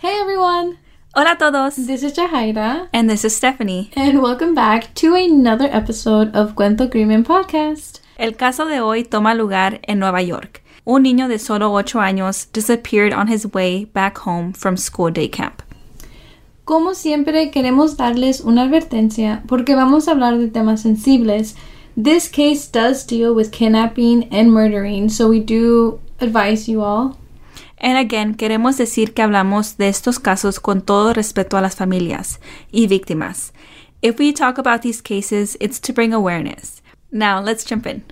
Hey everyone! Hola todos! This is Jahaira. And this is Stephanie. And welcome back to another episode of Cuento Crimen Podcast. El caso de hoy toma lugar en Nueva York. Un niño de solo 8 años disappeared on his way back home from school day camp. Como siempre, queremos darles una advertencia porque vamos a hablar de temas sensibles. This case does deal with kidnapping and murdering, so we do advise you all And again, queremos decir que hablamos de estos casos con todo respeto a las familias y víctimas. If we talk about these cases, it's to bring awareness. Now, let's jump in.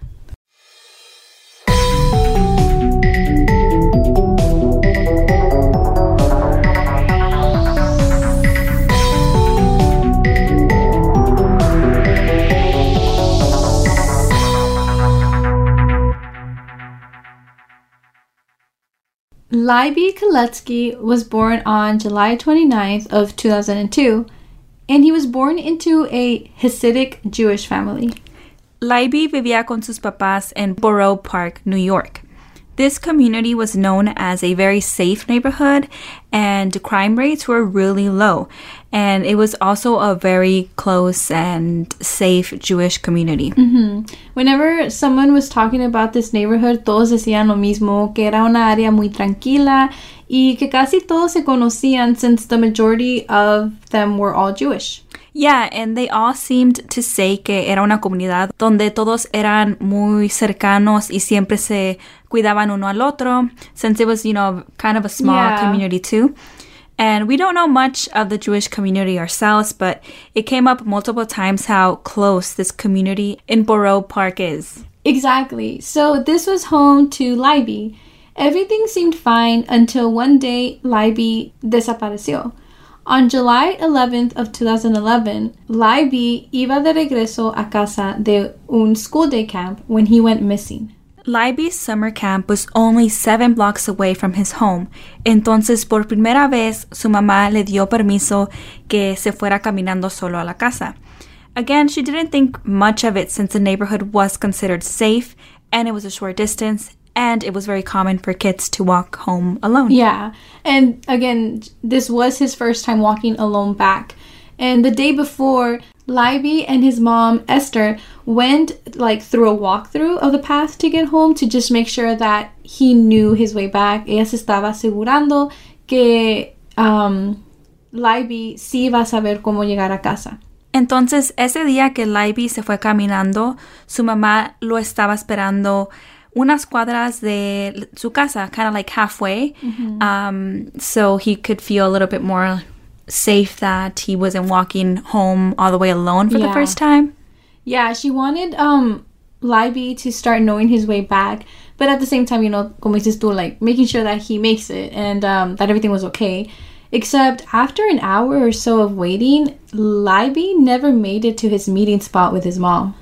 Libby Kletzky was born on July 29th of 2002, and he was born into a Hasidic Jewish family. Libby vivía con sus papás en Borough Park, New York. This community was known as a very safe neighborhood and crime rates were really low. And it was also a very close and safe Jewish community. Mm-hmm. Whenever someone was talking about this neighborhood, todos decían lo mismo, que era una área muy tranquila y que casi todos se conocían since the majority of them were all Jewish. Yeah, and they all seemed to say que era una comunidad donde todos eran muy cercanos y siempre se cuidaban uno al otro, since it was, you know, kind of a small Yeah. community too. And we don't know much of the Jewish community ourselves, but it came up multiple times how close this community in Borough Park is. Exactly. So this was home to Libby. Everything seemed fine until one day Libby desapareció. On July 11th of 2011, Libby iba de regreso a casa de un school day camp when he went missing. Libby's summer camp was only seven blocks away from his home, entonces por primera vez su mamá le dio permiso que se fuera caminando solo a la casa. Again, she didn't think much of it since the neighborhood was considered safe and it was a short distance and it was very common for kids to walk home alone. Yeah. And again, this was his first time walking alone back. And the day before, Libby and his mom, Esther, went like through a walkthrough of the path to get home to just make sure that he knew his way back. Ella se estaba asegurando que um, Libby sí iba a saber cómo llegar a casa. Entonces, ese día que Libby se fue caminando, su mamá lo estaba esperando unas cuadras de su casa, kind of like halfway, um, so he could feel a little bit more safe that he wasn't walking home all the way alone for the first time. Yeah, she wanted um Libby to start knowing his way back, but at the same time, you know, como dices tú, like making sure that he makes it and um, that everything was okay. Except after an hour or so of waiting, Libby never made it to his meeting spot with his mom.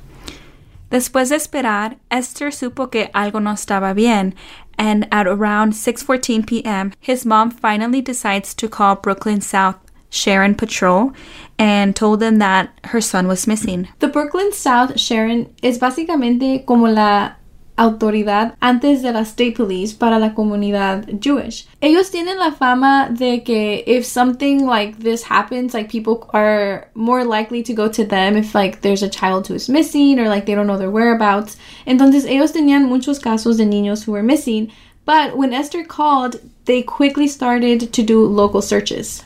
Después de esperar, Esther supo que algo no estaba bien, and at around 6:14 p.m., his mom finally decides to call Brooklyn South Shomrim Patrol and told them that her son was missing. The Brooklyn South Shomrim es básicamente como la autoridad antes de la state police para la comunidad Jewish. Ellos tienen la fama de que if something like this happens, like people are more likely to go to them if like there's a child who is missing or like they don't know their whereabouts. Entonces ellos tenían muchos casos de niños who were missing, but when Esther called, they quickly started to do local searches.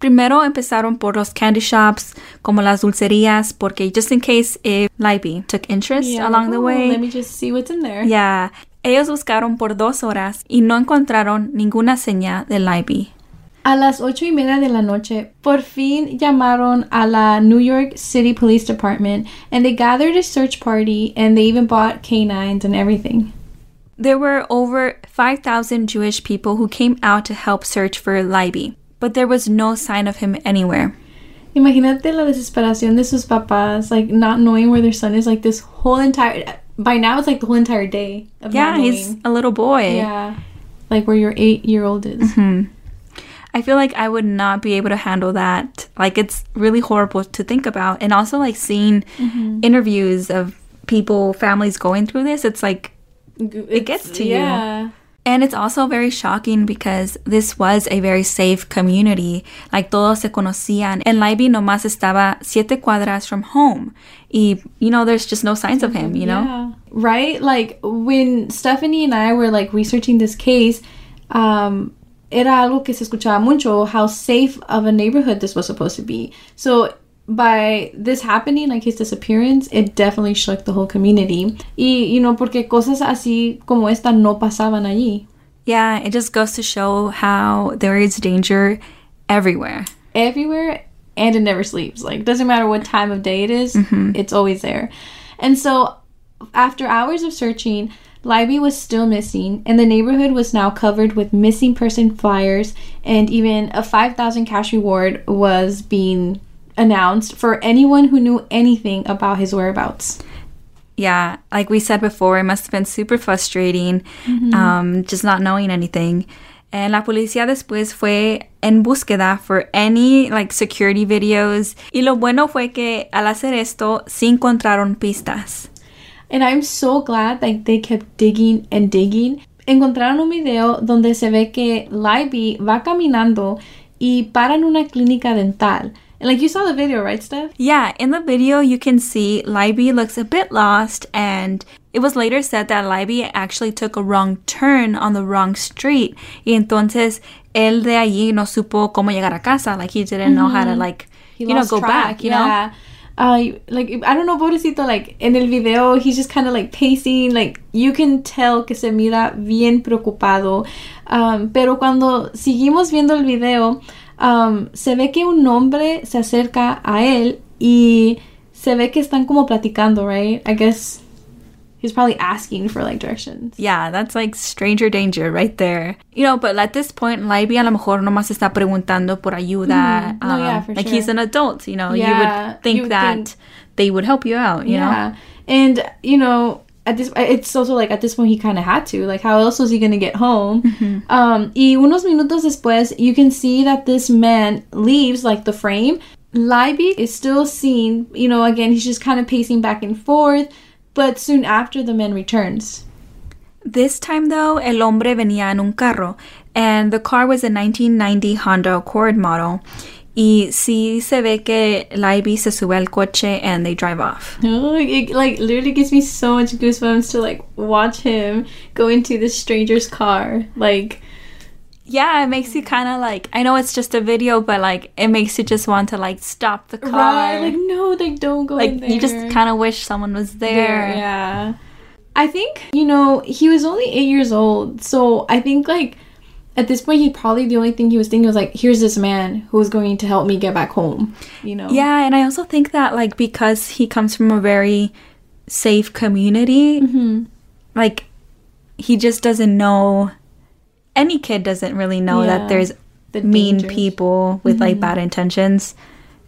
Primero empezaron por los candy shops, como las dulcerías, porque just in case if Libby took interest along like, the "Oh, way. let me just see what's in there. Yeah. Ellos buscaron por dos horas y no encontraron ninguna señal de Libby. A las ocho y media de la noche, por fin llamaron a la New York City Police Department and they gathered a search party and they even bought canines and everything. There were over 5,000 Jewish people who came out to help search for Libby, but there was no sign of him anywhere. Imagínate la desesperación de sus papás, like not knowing where their son is, like this whole entire. By now, it's like the whole entire day of Yeah, he's a little boy. Yeah, like where your eight-year-old is. Mm-hmm. I feel like I would not be able to handle that. Like it's really horrible to think about. And also like seeing mm-hmm. interviews of people, families going through this, it's like it gets to you. And it's also very shocking because this was a very safe community. Like todos se conocían. And Libby nomás estaba siete cuadras from home. Y, you know, there's just no signs of him, you know? Yeah. Right? Like when Stephanie and I were like researching this case, um, era algo que se escuchaba mucho how safe of a neighborhood this was supposed to be. So by this happening, like his disappearance, it definitely shook the whole community. Y, you know, porque cosas así como esta no pasaban allí. Yeah, it just goes to show how there is danger everywhere. Everywhere, and it never sleeps. Like, doesn't matter what time of day it is, mm-hmm. it's always there. And so, after hours of searching, Libby was still missing, and the neighborhood was now covered with missing person flyers, and even a 5,000 cash reward was being announced for anyone who knew anything about his whereabouts. Yeah, like we said before, it must have been super frustrating, um, just not knowing anything. And la policía después fue en búsqueda for any like security videos. Y lo bueno fue que al hacer esto sí encontraron pistas. And I'm so glad like they kept digging and digging. Encontraron un video donde se ve que Libby va caminando y para en una clínica dental. And like you saw the video, right, Steph? Yeah, in the video you can see Libby looks a bit lost and it was later said that Libby actually took a wrong turn on the wrong street. Y entonces él de allí no supo cómo llegar a casa. Like he didn't know how to like, He you know, go track, back, you know? yeah. Uh, like I don't know, pobrecito. Like in el video, he's just kind of like pacing. Like you can tell que se mira bien preocupado. Um, pero cuando seguimos viendo el video, um, se ve que un hombre se acerca a él y se ve que están como platicando, right? I guess he's probably asking for like directions. Yeah, that's like stranger danger right there. You know, but at this point, Libby a lo mejor nomás está preguntando por ayuda. Mhm. No, yeah, um, for like sure. he's an adult, you know, yeah, you would think you would that think- they would help you out, you know? yeah, and you know, at this, it's also like at this point he kind of had to. Like, how else was he gonna get home? Um, y unos minutos después, you can see that this man leaves like the frame. Libby is still seen. You know, again, he's just kind of pacing back and forth. But soon after, the man returns. This time, though, el hombre venía en un carro, and the car was a 1990 Honda Accord model. Y sí se ve que Libby se sube al coche and they drive off. Oh, it like literally gives me so much goosebumps to like watch him go into this stranger's car. Like, Yeah, it makes you kind of like, I know it's just a video, but like, it makes you just want to like stop the car. right? Like, no, like don't go in like there. you just kind of wish someone was there. there. Yeah. I think, you know, he was only eight years old. So I think, like, at this point, he probably the only thing he was thinking was, like, here's this man who's going to help me get back home. You know? Yeah, and I also think that like because he comes from a very safe community, Mm-hmm. like he just doesn't know. Any kid doesn't really know Yeah, that there's the mean dangers. Mm-hmm. people with like bad intentions,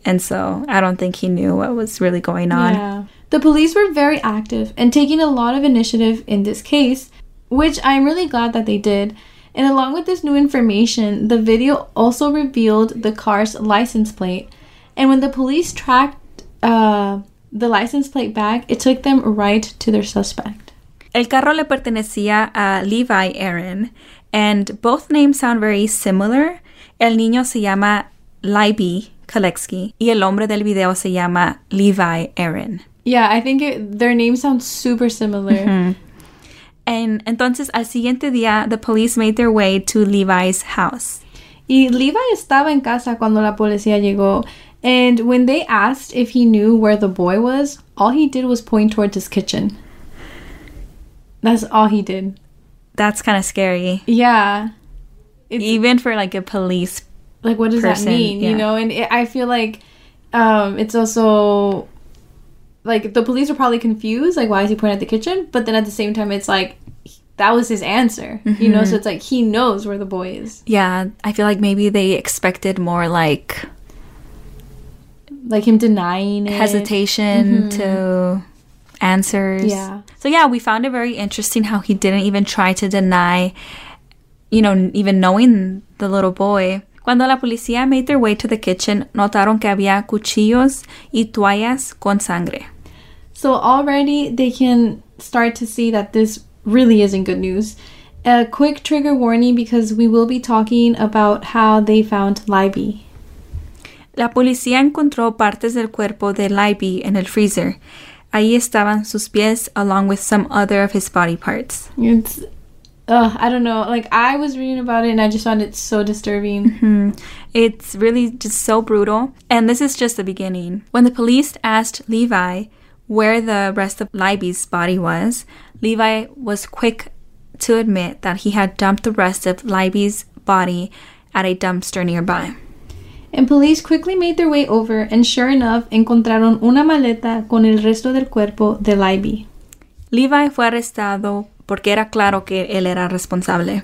and so I don't think he knew what was really going on. Yeah. The police were very active and taking a lot of initiative in this case, which I'm really glad that they did. And along with this new information, the video also revealed the car's license plate. And when the police tracked uh, the license plate back, it took them right to their suspect. El carro le pertenecía a Levi Aron, and both names sound very similar. El niño se llama Libby Kletzky y el hombre del video se llama Levi Aron. Yeah, I think it, their names sound super similar. And entonces al siguiente día, the police made their way to Levi's house. Y Levi estaba en casa cuando la policía llegó. And when they asked if he knew where the boy was, all he did was point towards his kitchen. That's all he did. That's kind of scary, Yeah. It's, even for like a police. like, what does person, that mean? yeah. You know, and it, I feel like um, it's also like the police are probably confused. Like, why is he pointing at the kitchen? But then at the same time, it's like that was his answer. You know, so mm-hmm. it's like he knows where the boy is. Yeah, I feel like maybe they expected more like Like him denying it. hesitation mm-hmm. to answers. Yeah. So yeah, we found it very interesting how he didn't even try to deny, you know, even knowing the little boy. Cuando la policía made their way to the kitchen, notaron que había cuchillos y toallas con sangre. So already they can start to see that this really isn't good news. A quick trigger warning because we will be talking about how they found Libby. La policía encontró partes del cuerpo de Libby en el freezer. Ahí estaban sus pies along with some other of his body parts. It's, uh, I don't know. Like I was reading about it and I just found it so disturbing. Hmm. It's really just so brutal. And this is just the beginning. When the police asked Levi where the rest of Libby's body was, Levi was quick to admit that he had dumped the rest of Libby's body at a dumpster nearby. And police quickly made their way over and sure enough encontraron una maleta con el resto del cuerpo de Libby. Levi fue arrestado porque era claro que él era responsable.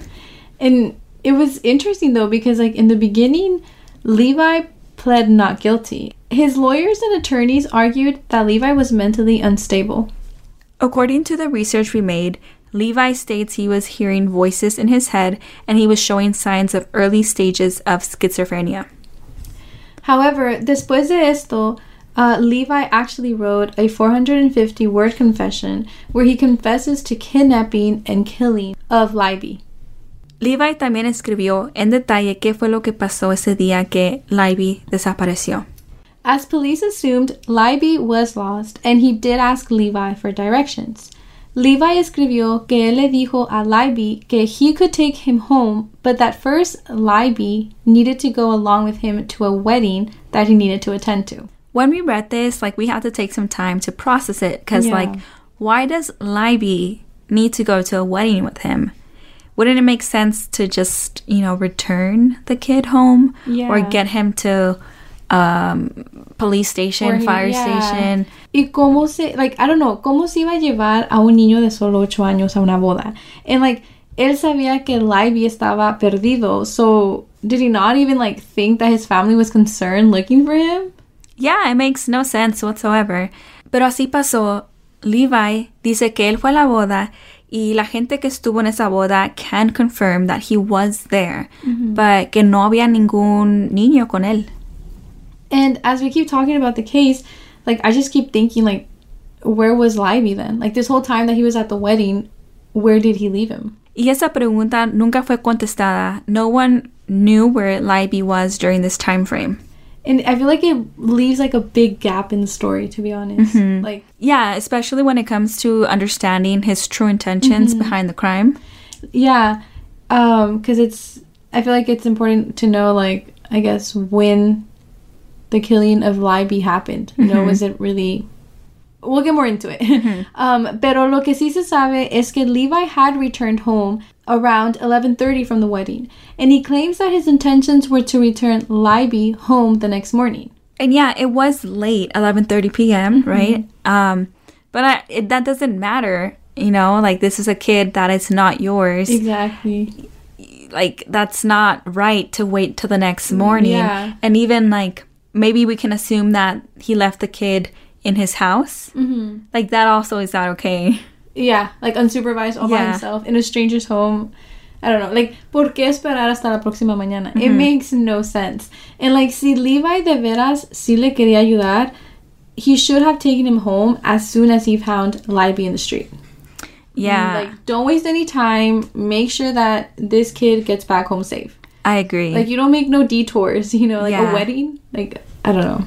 And it was interesting though because like in the beginning Levi pled not guilty. His lawyers and attorneys argued that Levi was mentally unstable. According to the research we made, Levi states he was hearing voices in his head and he was showing signs of early stages of schizophrenia. However, después de esto, uh, Levi actually wrote a 450 word confession where he confesses to kidnapping and killing of Libby. Levi también escribió en detalle qué fue lo que pasó ese día que Libby desapareció. As police assumed, Libby was lost and he did ask Levi for directions. Levi escribió que él le dijo a Libby que he could take him home, but that first Libby needed to go along with him to a wedding that he needed to attend to. When we read this, like we had to take some time to process it because, Yeah. like, why does Libby need to go to a wedding with him? Wouldn't it make sense to just, you know, return the kid home or get him to um, police station, Or fire yeah. station? Y cómo se, like, I don't know, cómo se iba a llevar a un niño de solo 8 años a una boda. And, like, él sabía que Libby estaba perdido, so did he not even, like, think that his family was concerned looking for him? Yeah, it makes no sense whatsoever. Pero así pasó. Levi dice que él fue a la boda y la gente que estuvo en esa boda can confirm that he was there, mm-hmm. but que no había ningún niño con él. And as we keep talking about the case, like, I just keep thinking, like, where was Libby then? Like, this whole time that he was at the wedding, where did he leave him? Y esa pregunta nunca fue contestada. No one knew where Libby was during this time frame. And I feel like it leaves, like, a big gap in the story, to be honest. Like, Yeah, especially when it comes to understanding his true intentions behind the crime. Yeah, um, because it's. I feel like it's important to know, like, I guess when the killing of Libby happened. You know, was it really? We'll get more into it. um, pero lo que sí se sabe es que Levi had returned home around 11:30 from the wedding, and he claims that his intentions were to return Libby home the next morning. And yeah, it was late, 11:30 p.m., right? Um, but I, it, that doesn't matter, you know. Like this is a kid that is not yours. Exactly. Like that's not right to wait till the next morning. Yeah. And even like maybe we can assume that he left the kid in his house. Mm-hmm. Like that also is not okay. Yeah, like unsupervised all by himself in a stranger's home. I don't know. Like, ¿por qué esperar hasta la próxima mañana? It mm-hmm. makes no sense. And like, si Levi de veras sí le quería ayudar, he should have taken him home as soon as he found Libby in the street. Yeah, mm, Like, don't waste any time. Make sure that this kid gets back home safe. I agree. Like, you don't make no detours, you know, like Yeah. a wedding. Like, I don't know.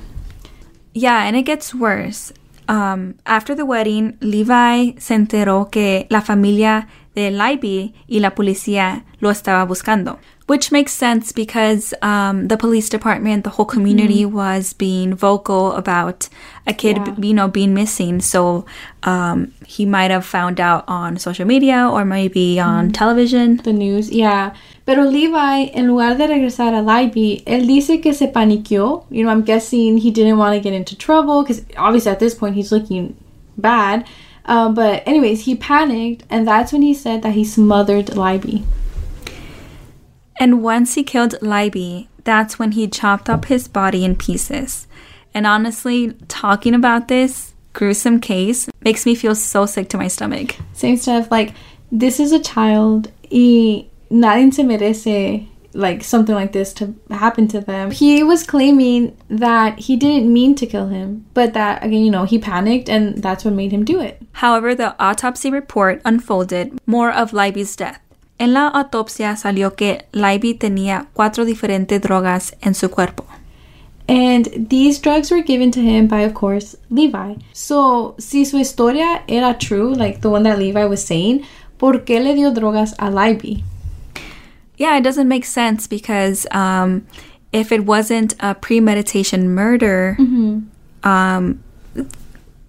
Yeah, and it gets worse. Um, after the wedding, Levi se enteró que la familia de Libby y la policía lo estaba buscando, which makes sense because um, the police department, the whole community was being vocal about a kid, Yeah. you know, being missing. So um, he might have found out on social media or maybe on television. the news, yeah. Pero Levi, en lugar de regresar a Libby, él dice que se paniqueó. You know, I'm guessing he didn't want to get into trouble because obviously at this point he's looking bad. Um, but anyways, he panicked, and that's when he said that he smothered Libby. And once he killed Libby, that's when he chopped up his body in pieces. And honestly, talking about this gruesome case makes me feel so sick to my stomach. Same stuff. Like this is a child. Y nadie se merece like something like this to happen to them. He was claiming that he didn't mean to kill him, but that again, you know, he panicked, and that's what made him do it. However, the autopsy report unfolded more of Libby's death. En la autopsia salió que Libby tenía cuatro diferentes drogas en su cuerpo. And these drugs were given to him by, of course, Levi. So, si su historia era true, like the one that Levi was saying, ¿por qué le dio drogas a Libby? Yeah, it doesn't make sense because um, if it wasn't a premeditation murder, um,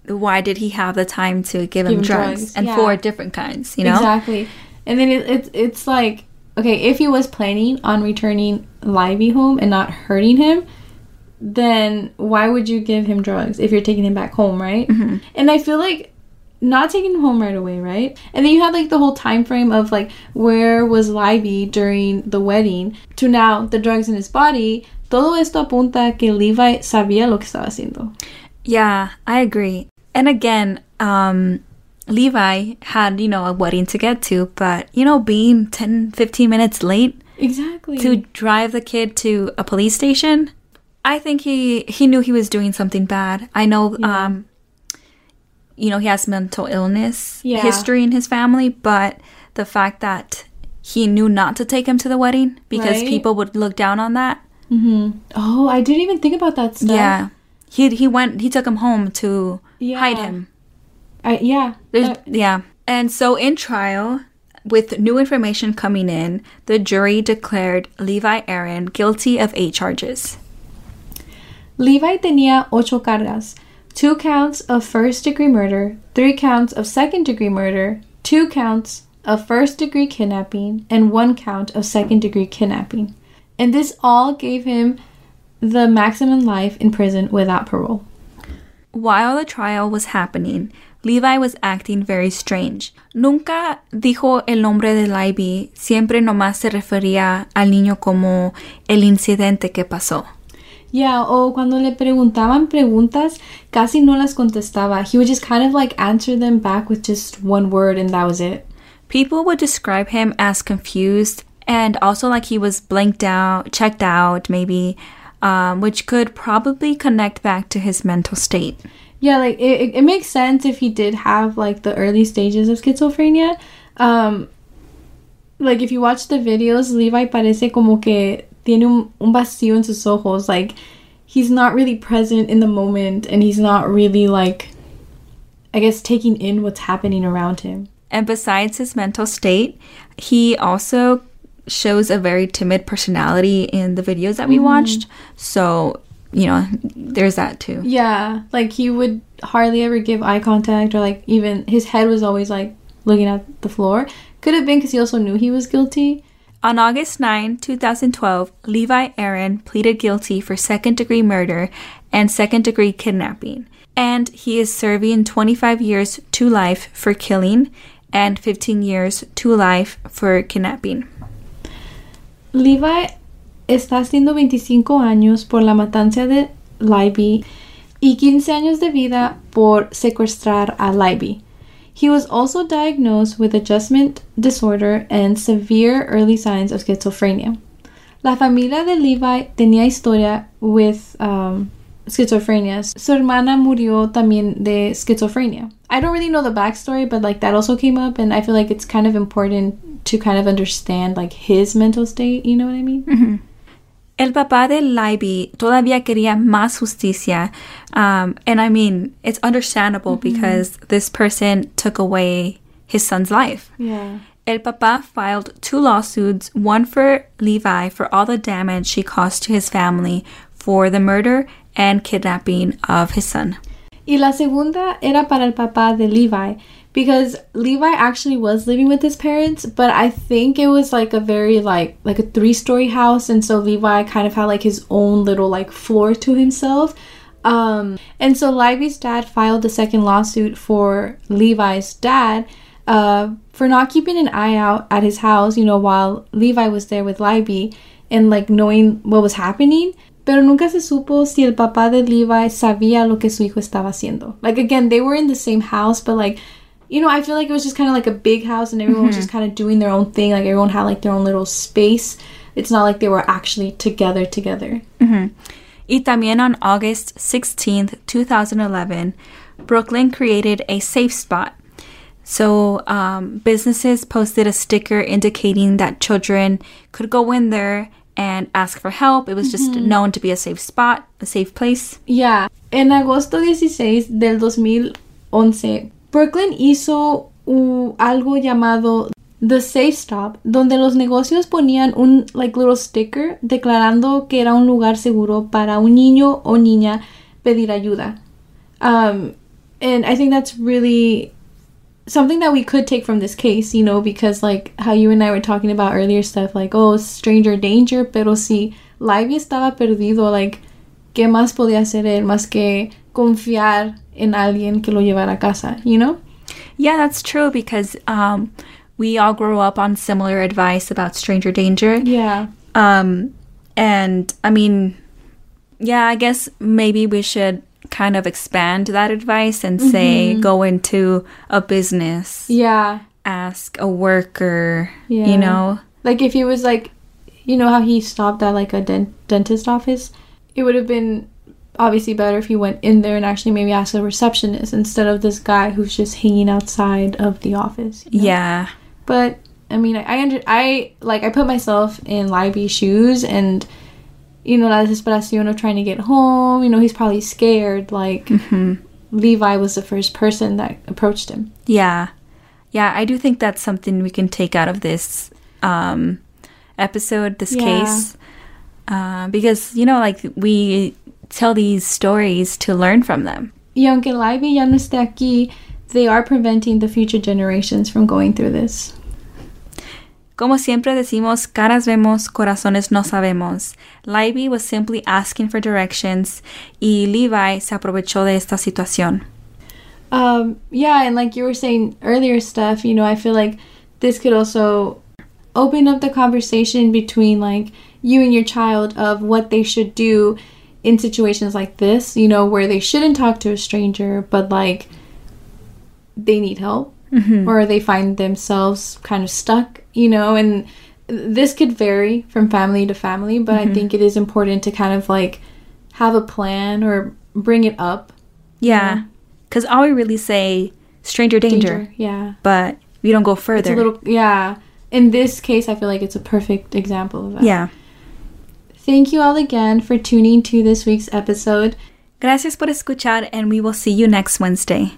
why did he have the time to give him Give him drugs, drugs, and yeah. four different kinds? You know, Exactly. And then it, it's it's like, okay, if he was planning on returning Livy home and not hurting him, then why would you give him drugs if you're taking him back home, right? And I feel like not taking him home right away, right? And then you have like the whole time frame of like where was Libby during the wedding to now the drugs in his body. Todo esto apunta que Levi sabía lo que estaba haciendo. Yeah, I agree. And again, um, Levi had, you know, a wedding to get to, but, you know, being 10, 15 minutes late Exactly. to drive the kid to a police station, I think he, he knew he was doing something bad. I know, Yeah. um, you know, he has mental illness Yeah. history in his family, but the fact that he knew not to take him to the wedding because Right. people would look down on that. hmm Oh, I didn't even think about that stuff. Yeah. He, he went, he took him home to Yeah. hide him. I, yeah. Yeah. And so in trial, with new information coming in, the jury declared Levi Aron guilty of eight charges. Levi tenía ocho cargas, two counts of first degree murder, three counts of second degree murder, two counts of first degree kidnapping, and one count of second degree kidnapping. And this all gave him the maximum life in prison without parole. While the trial was happening, Levi was acting very strange. Nunca dijo el nombre de Libby, siempre nomás se refería al niño como el incidente que pasó. Yeah, o cuando le preguntaban preguntas, casi no las contestaba. He would just kind of like answer them back with just one word and that was it. People would describe him as confused and also like he was blanked out, checked out, maybe, um, which could probably connect back to his mental state. Yeah, like it, it, it makes sense if he did have like the early stages of schizophrenia. Um, like if you watch the videos, Levi parece como que tiene un, un vacío en sus ojos. Like he's not really present in the moment, and he's not really like, I guess, taking in what's happening around him. And besides his mental state, he also shows a very timid personality in the videos that we mm-hmm. watched. So, you know, there's that too. Yeah, like he would hardly ever give eye contact, or like even his head was always like looking at the floor. Could have been because he also knew he was guilty. On August 9, 2012, Levi Aron pleaded guilty for second degree murder and second degree kidnapping. And he is serving 25 years to life for killing and 15 years to life for kidnapping. Levi está haciendo 25 años por la matanza de Libby y 15 años de vida por secuestrar a Libby. He was also diagnosed with adjustment disorder and severe early signs of schizophrenia. La familia de Levi tenía historia with um, schizophrenia. Su hermana murió también de schizophrenia. I don't really know the backstory, but like that also came up, and I feel like it's kind of important to kind of understand like his mental state. You know what I mean? El papá de Libby todavía quería más justicia. Um, and I mean, it's understandable because this person took away his son's life. Yeah. El papá filed two lawsuits, one for Levi for all the damage she caused to his family for the murder and kidnapping of his son. Y la segunda era para el papá de Levi because Levi actually was living with his parents, but I think it was like a very like like a three-story house and so Levi kind of had like his own little like floor to himself. Um and so Levi's dad filed a second lawsuit for Levi's dad uh for not keeping an eye out at his house, you know, while Levi was there with Libby and like knowing what was happening. Pero nunca se supo si el papá de Levi sabía lo que su hijo estaba haciendo. Like again, they were in the same house, but like, you know, I feel like it was just kind of like a big house and everyone was just mm-hmm. kind of doing their own thing. Like everyone had like their own little space. It's not like they were actually together together. Mm-hmm. Y también on August 16th, 2011, Brooklyn created a safe spot. So, um, businesses posted a sticker indicating that children could go in there and ask for help. It was just mm-hmm. known to be a safe spot, a safe place. Yeah, en agosto 16 del 2011, Brooklyn hizo algo llamado The Safe Stop, donde los negocios ponían un like little sticker declarando que era un lugar seguro para un niño o niña pedir ayuda. Um, and I think that's really something that we could take from this case, you know, because like how you and I were talking about earlier stuff, like oh, stranger danger, pero si Livy estaba perdido, like qué más podía hacer él más que confiar en alguien que lo llevara a casa, you know? Yeah, that's true because um, we all grew up on similar advice about stranger danger. Yeah. Um, and I mean, yeah, I guess maybe we should kind of expand that advice and say go into a business, Yeah. ask a worker, Yeah. you know. Like if he was like, you know how he stopped at like a dent- dentist office, it would have been obviously better if you went in there and actually maybe asked a receptionist instead of this guy who's just hanging outside of the office. you know? Yeah. But I mean, I under I like I put myself in Libby's shoes and you know la desesperación of trying to get home. You know he's probably scared. Like Levi was the first person that approached him. Yeah. Yeah, I do think that's something we can take out of this um, episode, this Yeah. case. Uh, because, you know, like we tell these stories to learn from them. Y aunque Libby ya no esté aquí, they are preventing the future generations from going through this. Como siempre decimos, caras vemos, corazones no sabemos. Libby was simply asking for directions y Levi se aprovechó de esta situación. Um, yeah, and like you were saying earlier, stuff. You know, I feel like this could also open up the conversation between like you and your child of what they should do in situations like this. You know, where they shouldn't talk to a stranger, but like they need help mm-hmm. or they find themselves kind of stuck. You know, and this could vary from family to family, but I mm-hmm. think it is important to kind of like have a plan or bring it up. Yeah. Because all we really say, stranger danger, Yeah. but we don't go It's further. a little, yeah. In this case, I feel like it's a perfect example of that. yeah. Thank you all again for tuning to this week's episode. Gracias por escuchar and we will see you next Wednesday.